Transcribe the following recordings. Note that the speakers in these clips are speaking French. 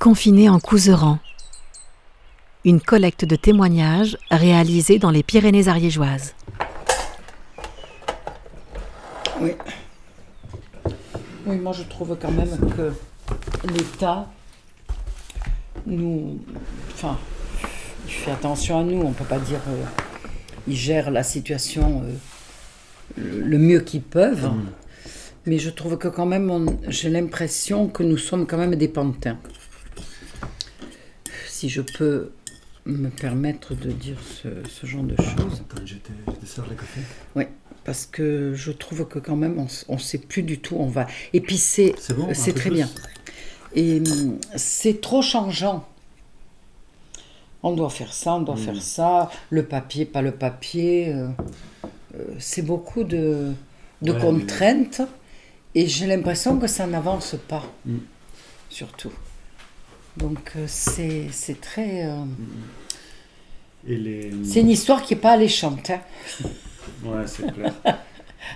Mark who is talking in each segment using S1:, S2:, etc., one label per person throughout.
S1: Confiné en Couseran. Une collecte de témoignages réalisée dans les Pyrénées ariégeoises.
S2: Oui. Oui, moi je trouve quand même que l'État nous. Enfin, il fait attention à nous. On ne peut pas dire. Euh, il gère la situation euh, le, mieux qu'ils peuvent. Mais je trouve que quand même, j'ai l'impression que nous sommes quand même des pantins. Si je peux me permettre de dire ce, ce genre de choses.
S3: Café.
S2: Oui, parce que je trouve que quand même, on ne sait plus du tout on va. Et puis c'est
S3: bon
S2: très
S3: plus
S2: bien. Et hum, c'est trop changeant. On doit faire ça, on doit
S3: Mm.
S2: faire ça, le papier, pas le papier. euh, euh, c'est beaucoup de, de
S3: Ouais, mais-
S2: contraintes et j'ai l'impression que ça n'avance pas,
S3: Mm.
S2: surtout. Donc euh, c'est c'est très... euh,
S3: Et les...
S2: c'est une histoire qui n'est pas alléchante. hein.
S3: Ouais, c'est clair.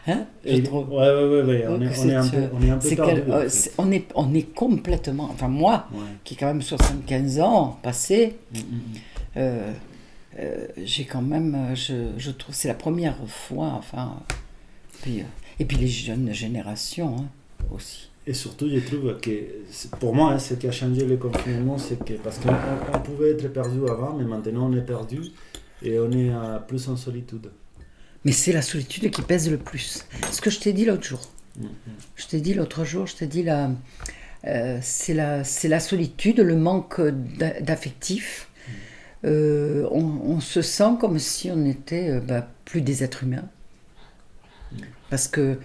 S2: Hein, je
S3: Et-
S2: trouve.
S3: Ouais, ouais, ouais, On, est, on, est un peu,
S2: euh,
S3: on est un peu
S2: quel- on, est, on est complètement, enfin moi, qui ai quand même 75 ans passé,
S3: Mm, mm, mm.
S2: euh, euh, j'ai quand même, je, je trouve, c'est la première fois, enfin, puis, et puis les jeunes générations hein, aussi.
S3: Et surtout, je trouve que pour moi, hein, ce qui a changé le confinement, c'est que parce qu'on on- on pouvait être perdu avant, mais maintenant on est perdu et on est euh, plus en solitude.
S2: Mais c'est la solitude qui pèse le plus. Ce que je t'ai dit l'autre jour.
S3: Mm, mm.
S2: Je t'ai dit l'autre jour, je t'ai dit la, euh, c'est la, la solitude, le manque d'a- d'affectif. Euh, on, on se sent comme si on était euh, bah, plus des êtres humains. Parce que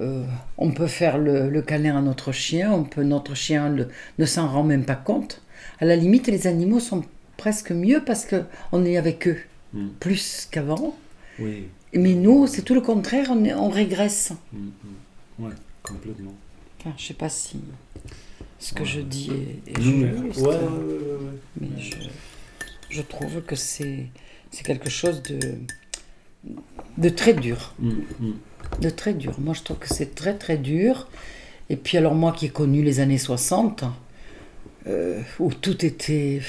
S2: euh, on peut faire le, le câlin à notre chien, on peut, notre chien le- ne s'en rend même pas compte. À la limite, les animaux sont presque mieux parce que on est avec eux
S3: Mm.
S2: plus qu'avant.
S3: Oui,
S2: Mais nous, c'est tout le contraire, on, régresse.
S3: Mm, mm. ouais, complètement.
S2: Enfin, je sais pas si ce que je dis est, juste,
S3: ouais,
S2: mais je, je trouve que c'est c'est quelque chose de de très dur. De très dur. Moi, je trouve que c'est très très dur. Et puis alors moi qui ai connu les années 60, euh, où tout était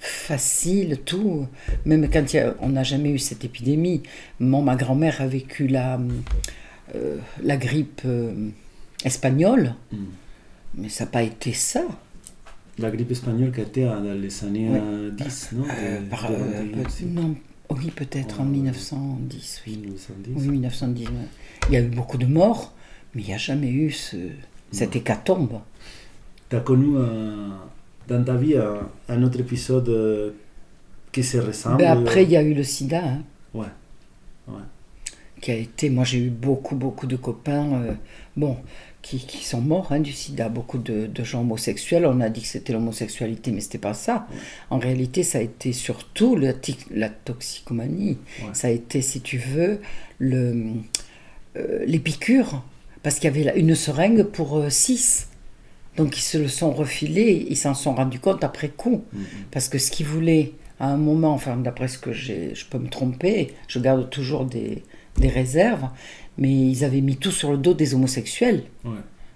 S2: facile, tout, même quand a- on n'a jamais eu cette épidémie. Ma grand-mère a vécu la, euh, la grippe euh, espagnole,
S3: Mm.
S2: mais ça n'a pas été ça.
S3: La grippe espagnole qui a été dans les années
S2: Ouais.
S3: euh, 10, non? De-
S2: par-
S3: de 21,
S2: peut-
S3: si.
S2: non, oui, peut-être en
S3: Ouais.
S2: 1910, oui.
S3: 1910.
S2: Oui, 1910. ouais. Il y a eu beaucoup de morts, mais il n'y a jamais eu ce, cette hécatombe.
S3: Tu as connu euh, dans ta vie un, un autre épisode euh, qui se ressemble
S2: Ben après, il y a eu le sida, hein,
S3: Ouais. Ouais.
S2: qui a été. Moi, j'ai eu beaucoup, beaucoup de copains, euh, bon, qui, qui sont morts hein, du sida. Beaucoup de, de gens homosexuels. On a dit que c'était l'homosexualité, mais c'était pas ça. En réalité, ça a été surtout le la toxicomanie.
S3: Ouais.
S2: Ça a été, si tu veux, le, euh, les piqûres. Parce qu'il y avait là une seringue pour 6. Donc, ils se le sont refilés. Ils s'en sont rendus compte après coup.
S3: Mhm.
S2: Parce que ce qu'ils voulaient, à un moment, enfin, d'après ce que j'ai, je peux me tromper, je garde toujours des, des réserves, mais ils avaient mis tout sur le dos des homosexuels.
S3: Ouais.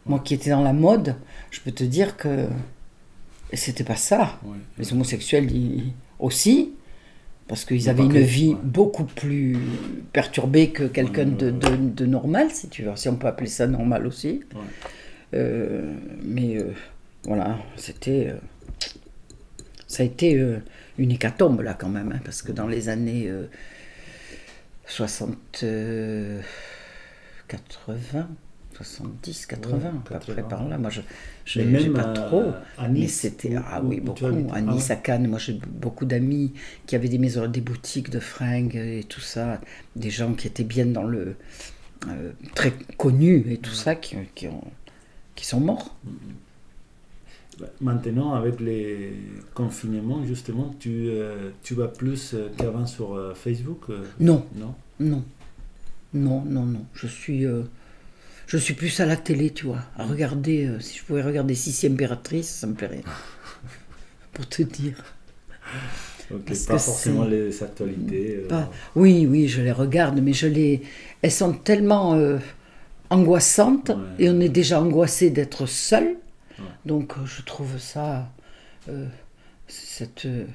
S2: Moi qui étais dans la mode, je peux te dire que c'était pas ça.
S3: Ouais.
S2: Les homosexuels ils- aussi, parce qu'ils avaient une
S3: que,
S2: vie beaucoup plus perturbée que quelqu'un de, de- de normal, si tu veux, si on peut appeler ça normal aussi. Euh, mais euh, voilà, c'était. euh, ça a été une hécatombe là quand même, hein, parce que dans les années 60. euh, 80, 70, 80,
S3: Ouais,
S2: à peu
S3: 80.
S2: près par là. Moi, je je
S3: Mais même
S2: pas trop.
S3: à
S2: Mais
S3: Nice,
S2: c'était.
S3: où-
S2: Ah oui, beaucoup. À
S3: Ah
S2: Nice,
S3: ouais.
S2: à Cannes, moi j'ai beaucoup d'amis qui avaient des maisons, des boutiques de fringues et tout ça. Des gens qui étaient bien dans le. euh, très connus et tout ça, qui, qui, ont, qui sont morts.
S3: Bah, Maintenant, avec les confinements, justement, tu, euh, tu vas plus euh, qu'avant sur euh, Facebook
S2: Non,
S3: Non?
S2: Non. Non, non, non. Je suis. je suis plus à la télé, tu vois. À regarder. si je pouvais regarder Sissi Impératrice, ça me plairait. Pour te dire.
S3: Ok,
S2: Parce
S3: Pas
S2: que
S3: forcément les actualités.
S2: Pas- Oui, oui, je les regarde, mais je les. Elles sont tellement angoissantes
S3: Ouais.
S2: et on est déjà angoissé d'être seul. Donc euh, je trouve ça. euh, cette, euh,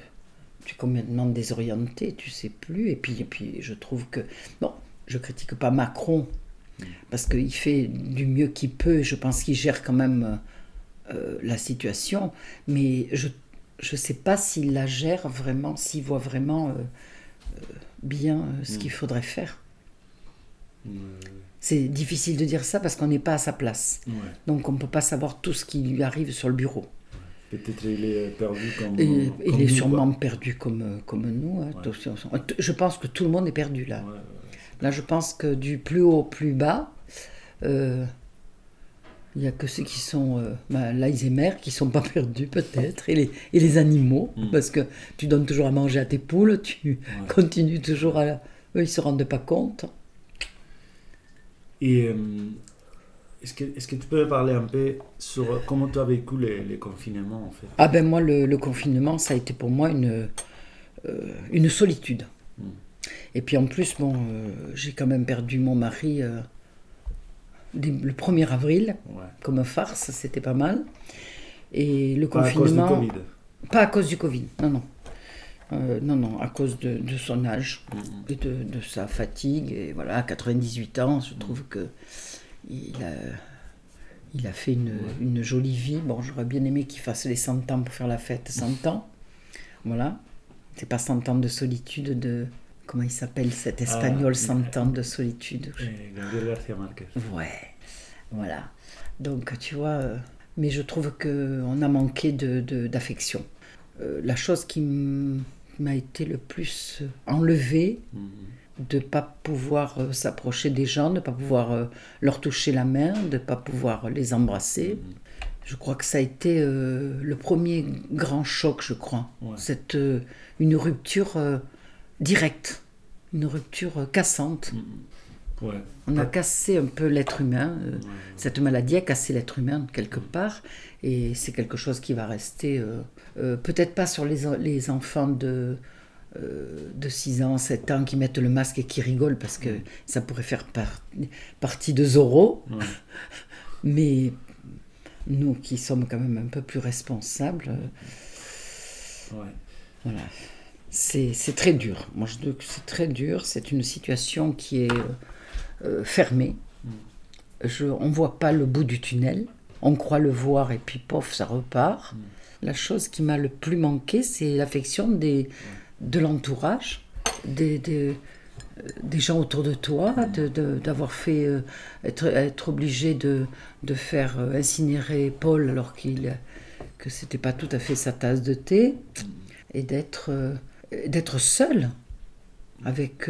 S2: tu es complètement désorienté, tu sais plus. Et puis, et puis je trouve que. Bon, je critique pas Macron, parce qu'il fait du mieux qu'il peut, et je pense qu'il gère quand même euh, la situation. Mais je ne sais pas s'il la gère vraiment, s'il voit vraiment euh, bien ce
S3: Mm.
S2: qu'il faudrait faire.
S3: Ouais,
S2: C'est difficile de dire ça parce qu'on n'est pas à sa place.
S3: ouais.
S2: Donc on ne peut pas savoir tout ce qui lui arrive sur le bureau.
S3: Peut-être il est perdu comme.
S2: Et
S3: comme
S2: il est
S3: nous,
S2: sûrement
S3: quoi.
S2: perdu comme, euh, comme nous. hein.
S3: Ouais.
S2: On- Je pense que tout le monde est perdu là.
S3: Ouais, ouais.
S2: Là, je pense que du plus haut au plus bas, euh, il n'y a que ceux qui sont euh, bah, l'Alzheimer qui sont pas perdus peut-être, et les, et les animaux,
S3: Mm.
S2: parce que tu donnes toujours à manger à tes poules, tu continues toujours à... Eux, ils se rendent pas compte.
S3: Et euh, est-ce que, est que tu peux me parler un peu sur comment tu as vécu les, les confinements en fait?
S2: Ah ben moi, le, le confinement, ça a été pour moi une, euh, une solitude.
S3: Mm.
S2: Et puis en plus, bon, euh, j'ai quand même perdu mon mari dès le 1er avril,
S3: Ouais.
S2: comme farce, c'était pas mal. Et le
S3: Pas à cause du
S2: confinement...
S3: Covid.
S2: Pas à cause du Covid, non, non. Euh, non, non, à cause de, de son âge et de, de sa fatigue. Et voilà, à 98 ans, je trouve que il a, il a fait une, une jolie vie. Bon, j'aurais bien aimé qu'il fasse les 100 ans pour faire la fête 100 ans. Voilà. C'est pas 100 ans de solitude de... Comment il s'appelle cet espagnol,
S3: Ah,
S2: 100 ans de solitude
S3: García Márquez.
S2: Ouais, voilà. Donc, tu vois, euh, mais je trouve qu'on a manqué de, de- d'affection. Euh, la chose qui m- m'a été le plus enlevée,
S3: Mhm.
S2: de ne pas pouvoir euh, s'approcher des gens, de ne pas pouvoir euh, leur toucher la main, de ne pas pouvoir les embrasser.
S3: Mhm.
S2: Je crois que ça a été euh, le premier grand choc, je crois.
S3: Ouais.
S2: Euh, une rupture euh, directe, une rupture cassante.
S3: Mhm. Ouais.
S2: On a cassé un peu l'être humain. euh,
S3: Ouais.
S2: cette maladie a cassé l'être humain quelque part et c'est quelque chose qui va rester euh, euh, peut-être pas sur les, en- les enfants de, euh, de 6 ans, 7 ans qui mettent le masque et qui rigolent parce que ça pourrait faire par- partie de Zorro,
S3: Ouais.
S2: mais nous qui sommes quand même un peu plus responsables, voilà. C'est c'est très dur. Moi, je dis que c'est très dur. C'est une situation qui est euh, fermée. Je, on ne voit pas le bout du tunnel. On croit le voir et puis pof, ça repart. La chose qui m'a le plus manqué, c'est l'affection de l'entourage, euh, des gens autour de toi, d'avoir fait euh, être, obligé de, faire incinérer Paul alors qu'il que c'était pas tout à fait sa tasse de thé et d'être seul avec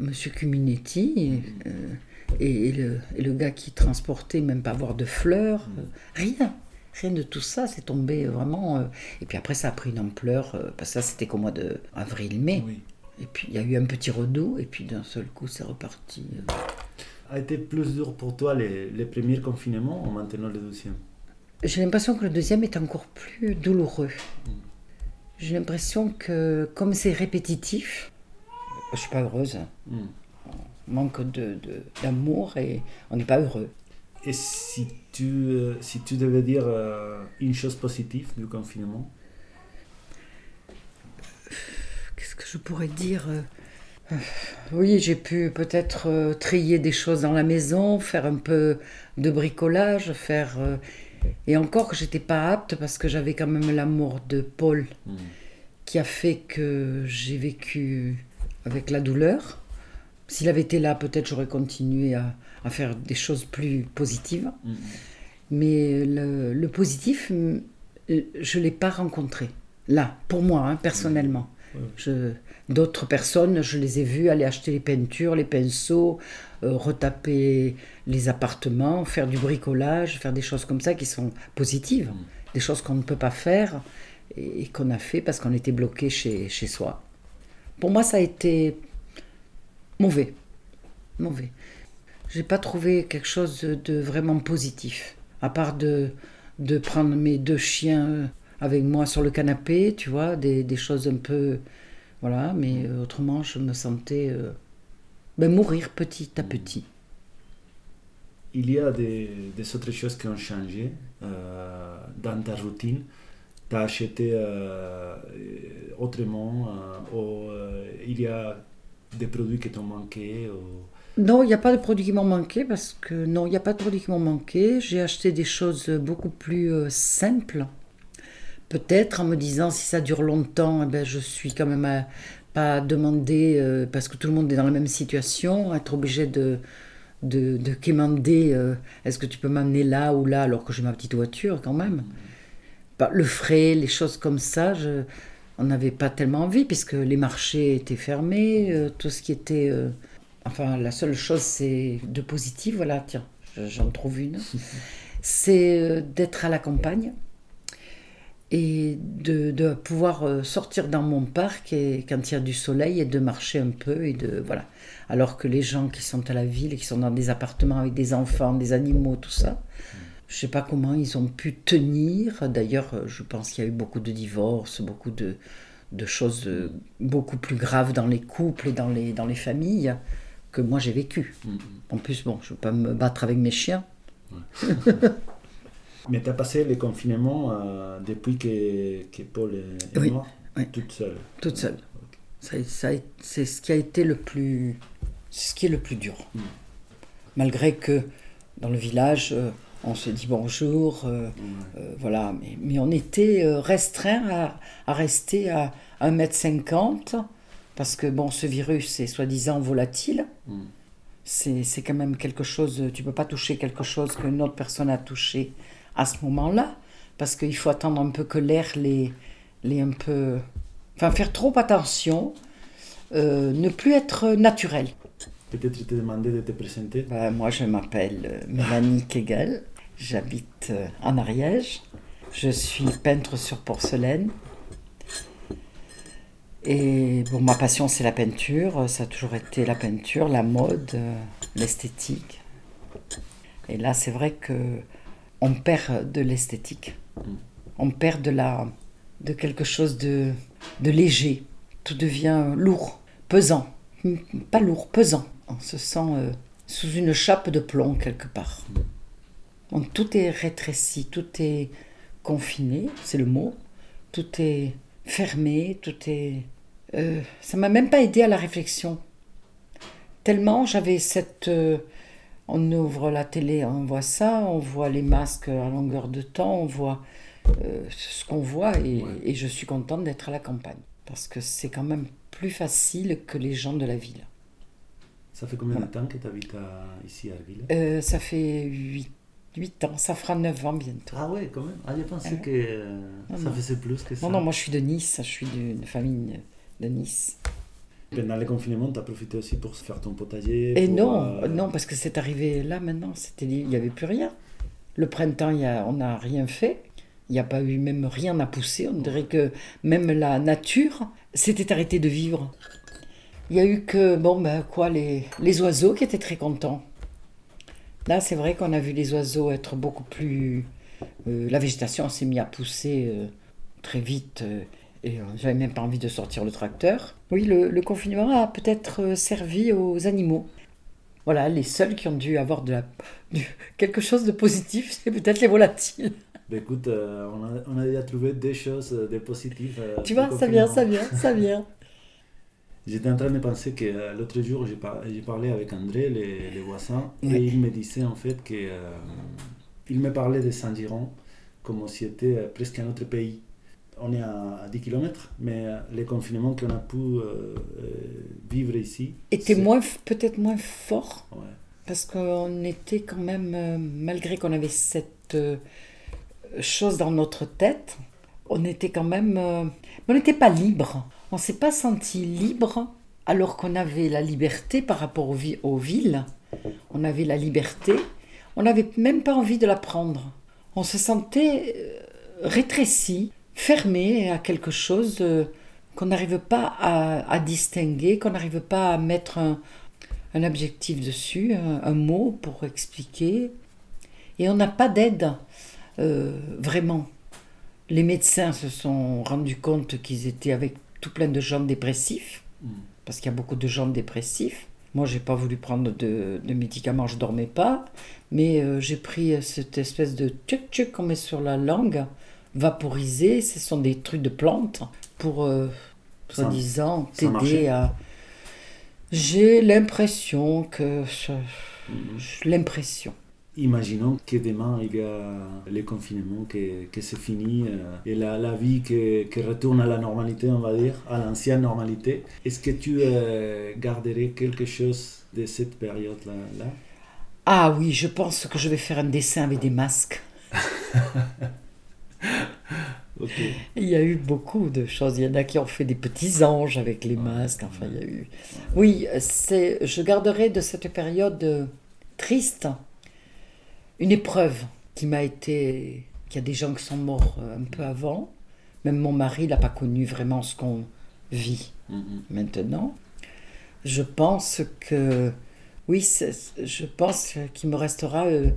S2: Monsieur Cuminetti et, euh, et- et le, et le gars qui transportait, même pas avoir de fleurs, euh, rien. Rien de tout ça, c'est tombé vraiment. euh, et puis après, ça a pris une ampleur, parce que ça, c'était qu'au mois de avril-mai.
S3: Oui.
S2: Et puis, il y a eu un petit redout, et puis d'un seul coup, c'est reparti.
S3: A été plus dur pour toi les, les premiers confinements ou maintenant le deuxième?
S2: J'ai l'impression que le deuxième est encore plus douloureux. J'ai l'impression que, comme c'est répétitif, je suis pas heureuse.
S3: Mhm.
S2: manque de, de- d'amour et on n'est pas heureux.
S3: Et si tu, euh, si tu devais dire euh, une chose positive du confinement?
S2: Qu'est-ce que je pourrais dire euh, Oui, j'ai pu peut-être euh, trier des choses dans la maison, faire un peu de bricolage, faire... euh, et encore que j'étais pas apte parce que j'avais quand même l'amour de Paul
S3: Mhm.
S2: qui a fait que j'ai vécu avec la douleur. S'il avait été là, peut-être j'aurais continué à, à faire des choses plus positives.
S3: Mhm.
S2: Mais le, le positif, mm, je ne l'ai pas rencontré. Là, pour moi, hein, personnellement. Je- D'autres personnes, je les ai vues aller acheter les peintures, les pinceaux, euh, retaper les appartements, faire du bricolage, faire des choses comme ça qui sont positives.
S3: Mm.
S2: Des choses qu'on ne peut pas faire et, et qu'on a fait parce qu'on était bloqué chez, chez soi. Pour moi, ça a été mauvais. Mauvais. J'ai pas trouvé quelque chose de, vraiment positif. À part de, de prendre mes deux chiens avec moi sur le canapé, tu vois, des, des choses un peu. Voilà, mais euh, autrement, je me sentais euh, ben, mourir petit à petit.
S3: Il y a des, des autres choses qui ont changé euh, dans ta routine as acheté autrement ou il y a des produits qui t'ont manqué
S2: Non, il n'y a pas de produits qui m'ont manqué parce que non, il n'y a pas de produits qui m'ont manqué. J'ai acheté des choses beaucoup plus simples. Peut-être en me disant si ça dure longtemps, eh ben, je suis quand même à, pas demander, parce que tout le monde est dans la même situation, être obligé de, de, de quémander, euh, est-ce que tu peux m'amener là ou là alors que j'ai ma petite voiture quand même bah, Le frais, les choses comme ça, je, on n'avait pas tellement envie puisque les marchés étaient fermés, euh, tout ce qui était... Euh, enfin, la seule chose c'est de positif, voilà, tiens, j'en trouve une, c'est d'être à la campagne et de, de, pouvoir sortir dans mon parc et, quand il y a du soleil et de marcher un peu et de voilà. Alors que les gens qui sont à la ville et qui sont dans des appartements avec des enfants, des animaux, tout ça, je ne sais pas comment ils ont pu tenir. D'ailleurs, je pense qu'il y a eu beaucoup de divorces, beaucoup de, choses euh, beaucoup plus graves dans les couples et dans les, dans les familles que moi j'ai vécu. Mm-hmm. En plus, bon, je ne veux pas me battre avec mes chiens.
S3: Mais tu as passé les confinements euh, depuis que, que, Paul est, mort? toute seule?
S2: Toute seule. c'est ce qui a été le plus ce qui est le plus dur. Mm. Malgré que dans le village, euh, on se dit bonjour, euh, euh, voilà, mais, mais, on était restreint à, à, rester à 1m50, parce que bon, ce virus est soi-disant volatile. Mm. C'est quand même quelque chose, tu peux pas toucher quelque chose qu'une autre personne a touché à ce moment-là, parce qu'il faut attendre un peu que l'air les, les un peu... Enfin, faire trop attention, ne plus être naturel.
S3: Peut-être je te demandais de te présenter.
S2: Bah, moi, je m'appelle euh, Mélanie Kegel. J'habite euh, en Ariège. Je suis peintre sur porcelaine. Et bon, ma passion, c'est la peinture. Ça a toujours été la peinture, la mode, euh, l'esthétique. Et là, c'est vrai que on perd de l'esthétique. Mm. On perd de la, de quelque chose de, de léger. Tout devient lourd, pesant. Pas lourd, pesant on se sent euh, sous une chape de plomb quelque part. Donc tout est rétréci, tout est confiné, c'est le mot. Tout est fermé, tout est... Euh, ça m'a même pas aidé à la réflexion. Tellement j'avais cette... Euh, on ouvre la télé, on voit ça, on voit les masques à longueur de temps, on voit ce qu'on voit et, et je suis contente d'être à la campagne. Parce que c'est quand même plus facile que les gens de la ville.
S3: Ça fait combien de temps que tu habites ici à Arville?
S2: Euh, Ça fait 8, 8, ans, ça fera 9 ans bientôt.
S3: Ah ouais, quand même Ah, j'ai pensé que euh, ça faisait plus que ça.
S2: Non, non, moi je suis de Nice, je suis d'une famille de Nice.
S3: Pendant le confinement, tu as profité aussi pour faire ton potager
S2: Et non, euh, non, parce que c'est arrivé là maintenant, c'était il n'y avait plus rien. Le printemps, y a, on n'a rien fait. Il n'y a pas eu même rien à pousser. On dirait que même la nature s'était arrêtée de vivre. Il y a eu que, bon, ben quoi, les, les oiseaux qui étaient très contents. Là, c'est vrai qu'on a vu les oiseaux être beaucoup plus. Euh, la végétation s'est mise à pousser euh, très vite euh, et j'avais même pas envie de sortir le tracteur. Oui, le, le confinement a peut-être servi aux animaux. Voilà, les seuls qui ont dû avoir de la, quelque chose de positif, c'est peut-être les volatiles.
S3: Ben écoute, on, a, on, a, déjà trouvé des choses, des positives.
S2: tu vois, ça vient, ça vient, ça vient.
S3: J'étais en train de penser que euh, l'autre jour, j'ai parlé avec André, les, les voisins, et il me disait en fait que euh, il me parlait de Saint-Giron comme si c'était euh, presque un autre pays. On est à, 10 km, mais les confinements qu'on a pu vivre ici
S2: étaient moins, peut-être moins forts. Parce qu'on était quand même, malgré qu'on avait cette chose dans notre tête, on était quand même. on n'était pas libre on s'est pas senti libre alors qu'on avait la liberté par rapport aux, villes. On avait la liberté. On n'avait même pas envie de la prendre. On se sentait euh, rétréci, fermé à quelque chose euh, qu'on n'arrive pas à, distinguer, qu'on n'arrive pas à mettre un, objectif dessus, un, mot pour expliquer. Et on n'a pas d'aide, euh, vraiment. Les médecins se sont rendus compte qu'ils étaient avec tout plein de gens dépressifs, hmm. parce qu'il y a beaucoup de gens dépressifs. Moi, j'ai pas voulu prendre de, médicaments, je dormais pas, mais euh, j'ai pris cette espèce de tchuc tchuc qu'on met sur la langue, vaporisés, ce sont des trucs de plantes pour, euh, soi-disant, t'aider à... J'ai l'impression que... j'ai L'impression.
S3: Imaginons que demain il y a le confinement, que, que c'est fini euh, et la, la vie qui qui retourne à la normalité, on va dire, à l'ancienne normalité. Est-ce que tu euh, garderais quelque chose de cette période-là là?
S2: Ah oui, je pense que je vais faire un dessin avec des masques. Il y a eu beaucoup de choses. Il y en a qui ont fait des petits anges avec les masques. Enfin, il y a eu. Oui, c'est. Je garderai de cette période euh, triste une épreuve qui m'a été. Il y a des gens qui sont morts euh, un peu avant. Même mon mari n'a pas connu vraiment ce qu'on vit
S3: Mhm.
S2: maintenant. Je pense que. Oui, je pense qu'il me restera euh,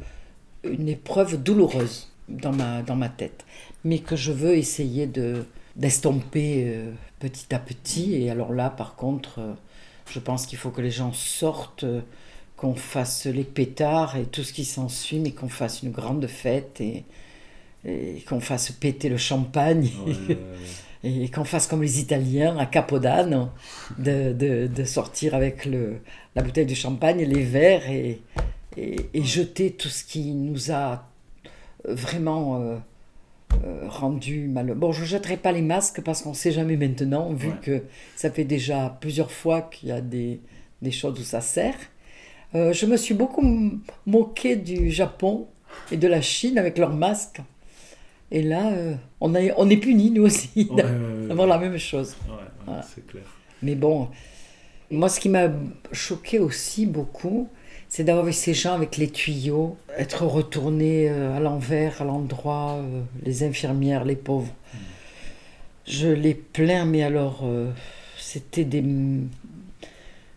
S2: une épreuve douloureuse dans ma, dans ma tête, mais que je veux essayer de d'estomper euh, petit à petit. Et alors là, par contre, je pense qu'il faut que les gens sortent, qu'on fasse les pétards et tout ce qui s'ensuit, mais qu'on fasse une grande fête et, et qu'on fasse péter le champagne.
S3: Ouais, ouais, ouais.
S2: Et qu'on fasse comme les Italiens à Capodanno, de, de, de sortir avec le, la bouteille de champagne, les verres et, et, et jeter tout ce qui nous a vraiment euh, euh, rendu malheureux. Bon, je ne jetterai pas les masques parce qu'on ne sait jamais maintenant, vu que ça fait déjà plusieurs fois qu'il y a des, des choses où ça sert. Euh, je me suis beaucoup moquée du Japon et de la Chine avec leurs masques. Et là, euh, on, a- on est punis, nous aussi,
S3: Ouais, ouais, ouais.
S2: d'avoir la même chose. Voilà.
S3: c'est clair.
S2: Mais bon, moi, ce qui m'a choqué aussi beaucoup, c'est d'avoir vu ces gens avec les tuyaux être retournés euh, à l'envers, à l'endroit, les infirmières, les pauvres. Je les plains, mais alors, euh, c'était des.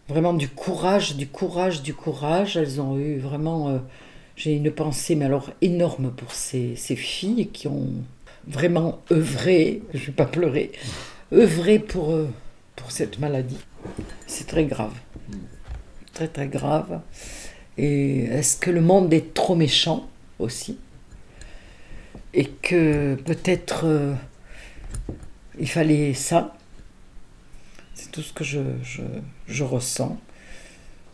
S2: Vraiment du courage, du courage, du courage. Elles ont eu vraiment. euh, J'ai une pensée, mais alors énorme pour ces, ces filles qui ont vraiment œuvré, je ne vais pas pleurer, œuvré pour, euh, pour cette maladie. C'est très grave. Très très grave. Et est-ce que le monde est trop méchant aussi? Et que peut-être euh, il fallait ça? C'est tout ce que je, je, je ressens.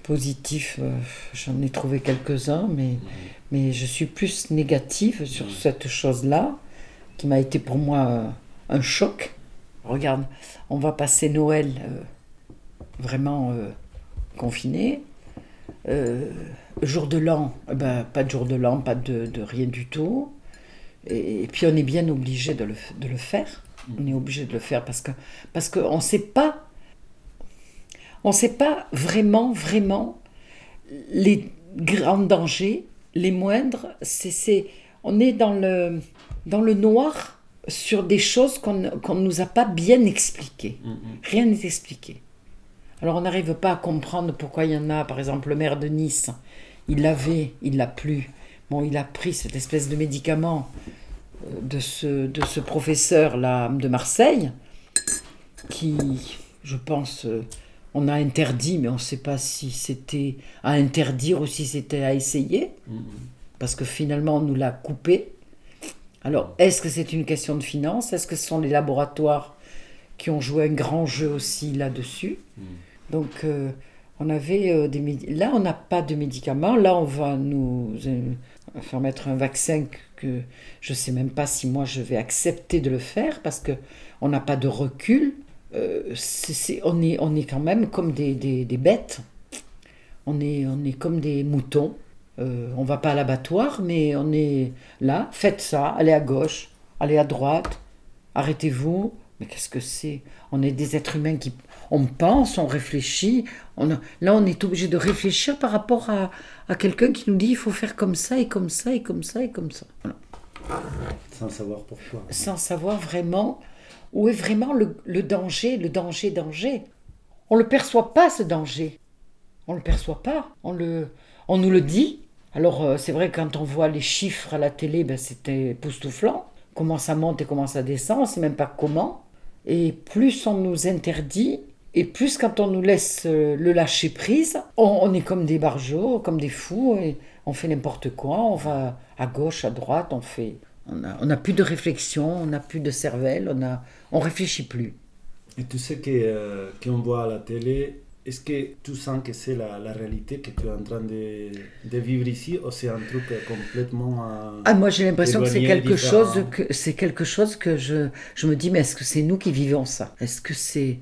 S2: Positif, euh, j'en ai trouvé quelques-uns, mais, mais je suis plus négative sur cette chose-là, qui m'a été pour moi euh, un choc. Regarde, on va passer Noël euh, vraiment confiné. Jour de l'an, eh ben, pas de jour de l'an, pas de, de rien du tout. Et, et puis on est bien obligé de le, de le faire. On est obligé de le faire parce que parce qu'on ne sait pas, on sait pas vraiment vraiment les grands dangers, les moindres. C'est on est dans le dans le noir sur des choses qu'on ne nous a pas bien expliquées.
S3: Mhm.
S2: Rien n'est expliqué. Alors on n'arrive pas à comprendre pourquoi il y en a, par exemple le maire de Nice, il l'avait, il l'a plus. Bon, il a pris cette espèce de médicament euh, de ce, de ce professeur-là de Marseille, qui, je pense, euh, on a interdit, mais on ne sait pas si c'était à interdire ou si c'était à essayer,
S3: Mhm.
S2: parce que finalement on nous l'a coupé. Alors, est-ce que c'est une question de finance? Est-ce que ce sont les laboratoires qui ont joué un grand jeu aussi là-dessus?
S3: Mhm.
S2: Donc, euh, on avait euh, des Là, on n'a pas de médicaments. Là, on va nous euh, faire mettre un vaccin que, que je ne sais même pas si moi je vais accepter de le faire parce que on n'a pas de recul. Euh, on, est, on est quand même comme des, des- des bêtes. On est, on est comme des moutons. Euh, on va pas à l'abattoir, mais on est là. Faites ça, allez à gauche, allez à droite, arrêtez-vous. Mais qu'est-ce que c'est? On est des êtres humains qui. On pense, on réfléchit. On a- là, on est obligé de réfléchir par rapport à, à quelqu'un qui nous dit il faut faire comme ça et comme ça et comme ça et comme ça. Voilà.
S3: Sans savoir pourquoi.
S2: Sans savoir vraiment où est vraiment le, danger, le danger, danger? On ne le perçoit pas, ce danger. On ne le perçoit pas. On, le, on nous le dit. Alors, euh, c'est vrai, quand on voit les chiffres à la télé, ben, c'était époustouflant. Comment ça monte et comment ça descend, on ne sait même pas comment. Et plus on nous interdit, et plus quand on nous laisse euh, le lâcher prise, on, on est comme des barjots, comme des fous, et on fait n'importe quoi. On va à gauche, à droite, on fait On n'a on a plus de réflexion, on n'a plus de cervelle, on a, on réfléchit plus.
S3: Et que euh, qu'on voit à la télé, est-ce que tu sens que c'est la, la réalité que tu es en train de, de vivre ici ou c'est un truc complètement euh,
S2: Ah, moi j'ai l'impression que c'est quelque
S3: différent?
S2: chose que c'est quelque chose que je, je me dis mais est-ce que c'est nous qui vivons ça? Est-ce que c'est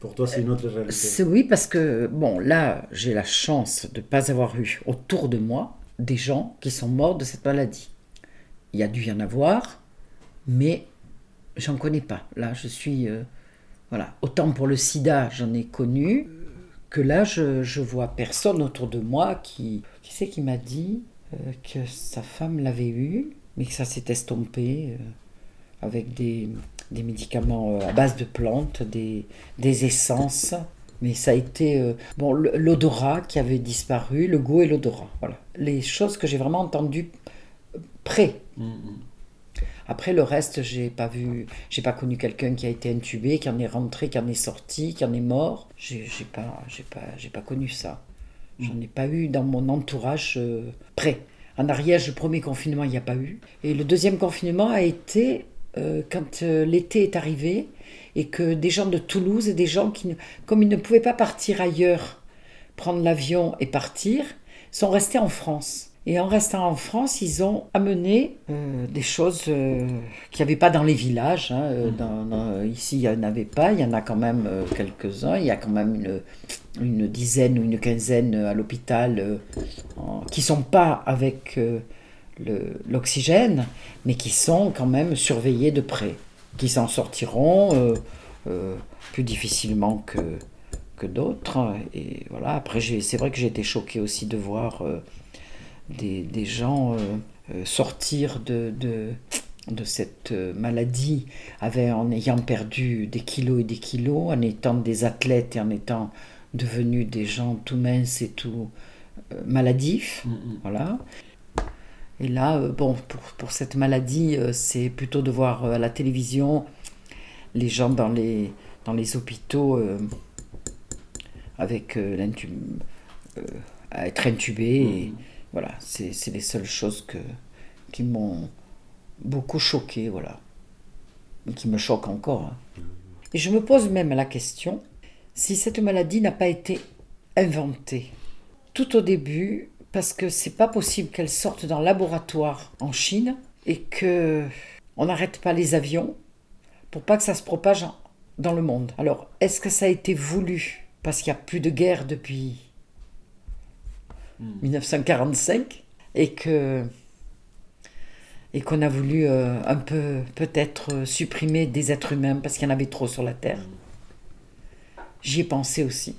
S3: Pour toi, c'est une autre réalité.
S2: c'est oui parce que bon là j'ai la chance de ne pas avoir eu autour de moi des gens qui sont morts de cette maladie. Il y a dû y en avoir, mais j'en connais pas. Là je suis euh, voilà autant pour le SIDA j'en ai connu que là je, vois personne autour de moi qui qui c'est qui m'a dit euh, que sa femme l'avait eu mais que ça s'est estompé euh, avec des, des médicaments à base de plantes, des, des essences. Mais ça a été bon l'odorat qui avait disparu, le goût et l'odorat. Voilà, les choses que j'ai vraiment entendues près.
S3: Mm, mm.
S2: Après le reste, j'ai pas vu, j'ai pas connu quelqu'un qui a été intubé, qui en est rentré, qui en est sorti, qui en est mort. J'ai j'ai pas, j'ai pas, j'ai pas connu ça. J'en ai pas eu dans mon entourage euh, près. En Ariège, le premier confinement, il n'y a pas eu. Et le deuxième confinement a été euh, quand euh, l'été est arrivé et que des gens de Toulouse et des gens qui, ne- comme ils ne pouvaient pas partir ailleurs, prendre l'avion et partir, sont restés en France. Et en restant en France, ils ont amené euh, des choses euh, qu'il n'y avait pas dans les villages. hein, euh, dans- dans- ici, il n'y en avait pas. Il y en a quand même euh, quelques-uns. Il y a quand même une, une dizaine ou une quinzaine à l'hôpital qui sont pas avec l'oxygène, mais qui sont quand même surveillés de près, qui s'en sortiront plus difficilement que, que d'autres. Et voilà, après, c'est vrai que j'ai été choquée aussi de voir des, des gens euh, euh, sortir de, de, de cette euh, maladie avec, en ayant perdu des kilos et des kilos, en étant des athlètes et en étant devenus des gens tout minces et tout maladifs.
S3: Mm, mm.
S2: Voilà. Et là, bon, pour, pour cette maladie, c'est plutôt de voir à la télévision les gens dans les, dans les hôpitaux euh, avec euh, euh, à être intubés. Et voilà, c'est les seules choses que, qui m'ont beaucoup choqué, voilà. Et qui me choquent encore. hein. Et je me pose même la question si cette maladie n'a pas été inventée tout au début, parce que c'est pas possible qu'elle sorte d'un laboratoire en Chine et que on n'arrête pas les avions pour pas que ça se propage dans le monde. Alors, est-ce que ça a été voulu parce qu'il n'y a plus de guerre depuis 1945 et que et qu'on a voulu euh, un peu peut-être euh, supprimer des êtres humains parce qu'il y en avait trop sur la terre. J'y ai pensé aussi.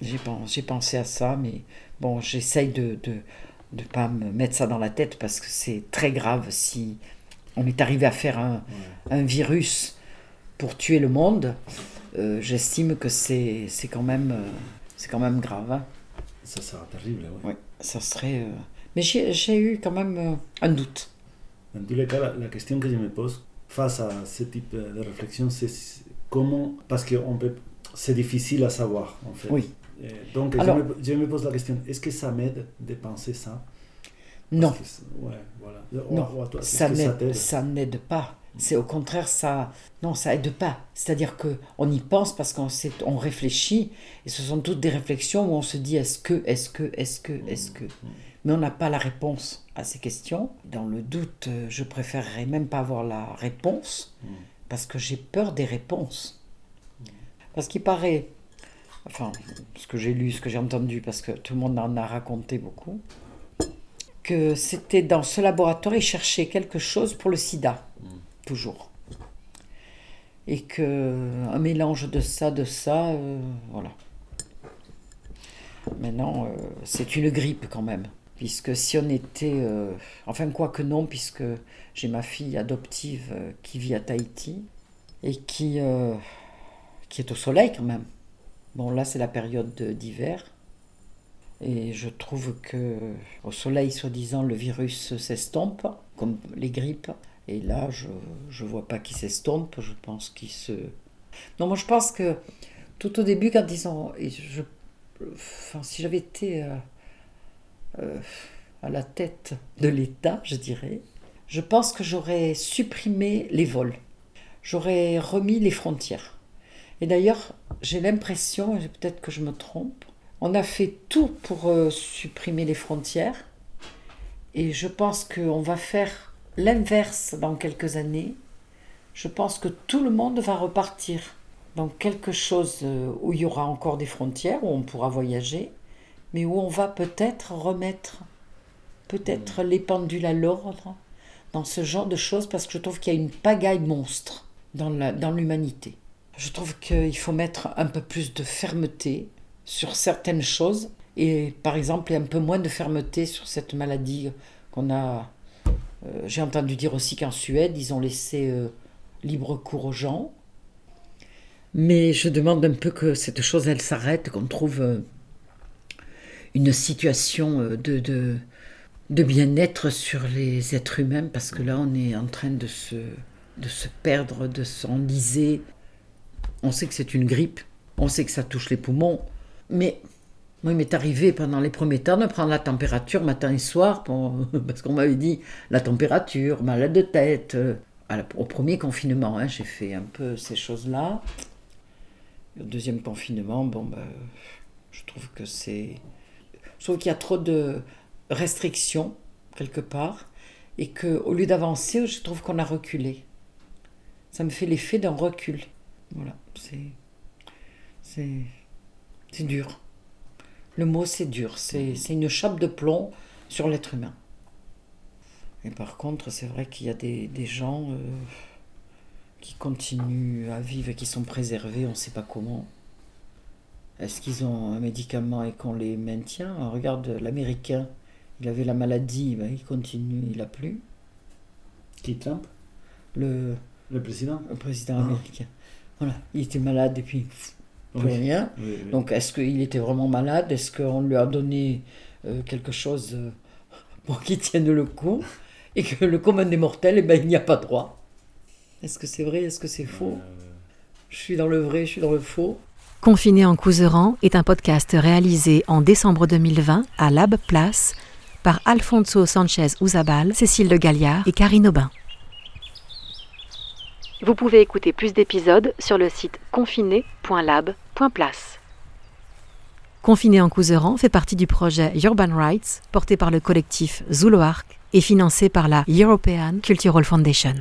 S2: J'ai pen- j'ai pensé à ça, mais bon, j'essaye de de de pas me mettre ça dans la tête parce que c'est très grave si on est arrivé à faire un, un virus pour tuer le monde. euh, J'estime que c'est c'est quand même c'est quand même grave. hein.
S3: Ça sera terrible, ouais.
S2: Ouais, ça serait. euh, Mais j'ai eu quand même euh, un doute.
S3: Dans tous les cas, la, la question que je me pose face à ce type de réflexion, c'est comment. Parce que peut, c'est difficile à savoir, en fait.
S2: Oui.
S3: Et donc,
S2: Alors-
S3: je, me, je me pose la question est-ce que ça m'aide de penser ça?
S2: Non,
S3: que ouais, voilà.
S2: non,
S3: à toi,
S2: ça n'aide pas. C'est au contraire ça. Non, ça aide pas. C'est-à-dire que on y pense parce qu'on on réfléchit et ce sont toutes des réflexions où on se dit est-ce que, est-ce que, est-ce que, est-ce que? Mais on n'a pas la réponse à ces questions. Dans le doute, je préférerais même pas avoir la réponse parce que j'ai peur des réponses. Parce qu'il paraît, enfin, ce que j'ai lu, ce que j'ai entendu, parce que tout le monde en a raconté beaucoup, que c'était dans ce laboratoire, ils cherchaient quelque chose pour le sida, toujours. Et que un mélange de ça, de ça, euh, voilà. Maintenant, euh, c'est une grippe quand même. Puisque si on était. euh, enfin, quoi que non, puisque j'ai ma fille adoptive qui vit à Tahiti et qui, est au soleil quand même. Bon, là, c'est la période de- d'hiver. Et je trouve que au soleil, soi-disant, le virus s'estompe, comme les grippes. Et là, je ne vois pas qu'il s'estompe, je pense qu'il se... Non, moi je pense que tout au début, quand ils ont... si j'avais été euh, euh, à la tête de l'État, je dirais, je pense que j'aurais supprimé les vols. J'aurais remis les frontières. Et d'ailleurs, j'ai l'impression, et peut-être que je me trompe, on a fait tout pour euh, supprimer les frontières. Et je pense qu'on va faire l'inverse dans quelques années. Je pense que tout le monde va repartir dans quelque chose euh, où il y aura encore des frontières, où on pourra voyager, mais où on va peut-être remettre peut-être les pendules à l'ordre dans ce genre de choses, parce que je trouve qu'il y a une pagaille monstre dans l'humanité. Je trouve qu'il faut mettre un peu plus de fermeté sur certaines choses, et par exemple, un peu moins de fermeté sur cette maladie qu'on a. Euh, j'ai entendu dire aussi qu'en Suède, ils ont laissé euh, libre cours aux gens. Mais je demande un peu que cette chose, elle s'arrête, qu'on trouve euh, une situation de, de, de bien-être sur les êtres humains, parce que là, on est en train de se, de se perdre, de s'enliser. On sait que c'est une grippe, on sait que ça touche les poumons, mais moi, il m'est arrivé pendant les premiers temps de prendre la température matin et soir, parce qu'on m'avait dit la température, malade de tête. Au premier confinement, hein, j'ai fait un peu ces choses-là. Le deuxième confinement, bon, ben, je trouve que c'est. Je qu'il y a trop de restrictions, quelque part, et qu'au lieu d'avancer, je trouve qu'on a reculé. Ça me fait l'effet d'un recul. Voilà, c'est. C'est. C'est dur. Le mot, c'est dur. C'est une chape de plomb sur l'être humain. Et par contre, c'est vrai qu'il y a des, des gens. Euh, qui continuent à vivre et qui sont préservés, on ne sait pas comment. Est-ce qu'ils ont un médicament et qu'on les maintient? Regarde l'Américain, il avait la maladie, ben, il continue, il n'a plus.
S3: Qui Trump?
S2: Le,
S3: le président
S2: Le président américain. Voilà, il était malade et puis plus rien. Donc est-ce qu'il était vraiment malade? Est-ce qu'on lui a donné euh, quelque chose euh, pour qu'il tienne le coup Et que le commun des mortels, eh ben, il n'y a pas droit? Est-ce que c'est vrai? Est-ce que c'est faux? Je suis dans le vrai, je suis dans le faux.
S1: Confiné en Couseran est un podcast réalisé en décembre 2020 à Lab Place par Alfonso Sanchez Uzabal, Cécile de Galliard et Karine Aubin. Vous pouvez écouter plus d'épisodes sur le site confiné.lab.place. Confiné en Couseran fait partie du projet Urban Rights porté par le collectif Zuluark et financé par la European Cultural Foundation.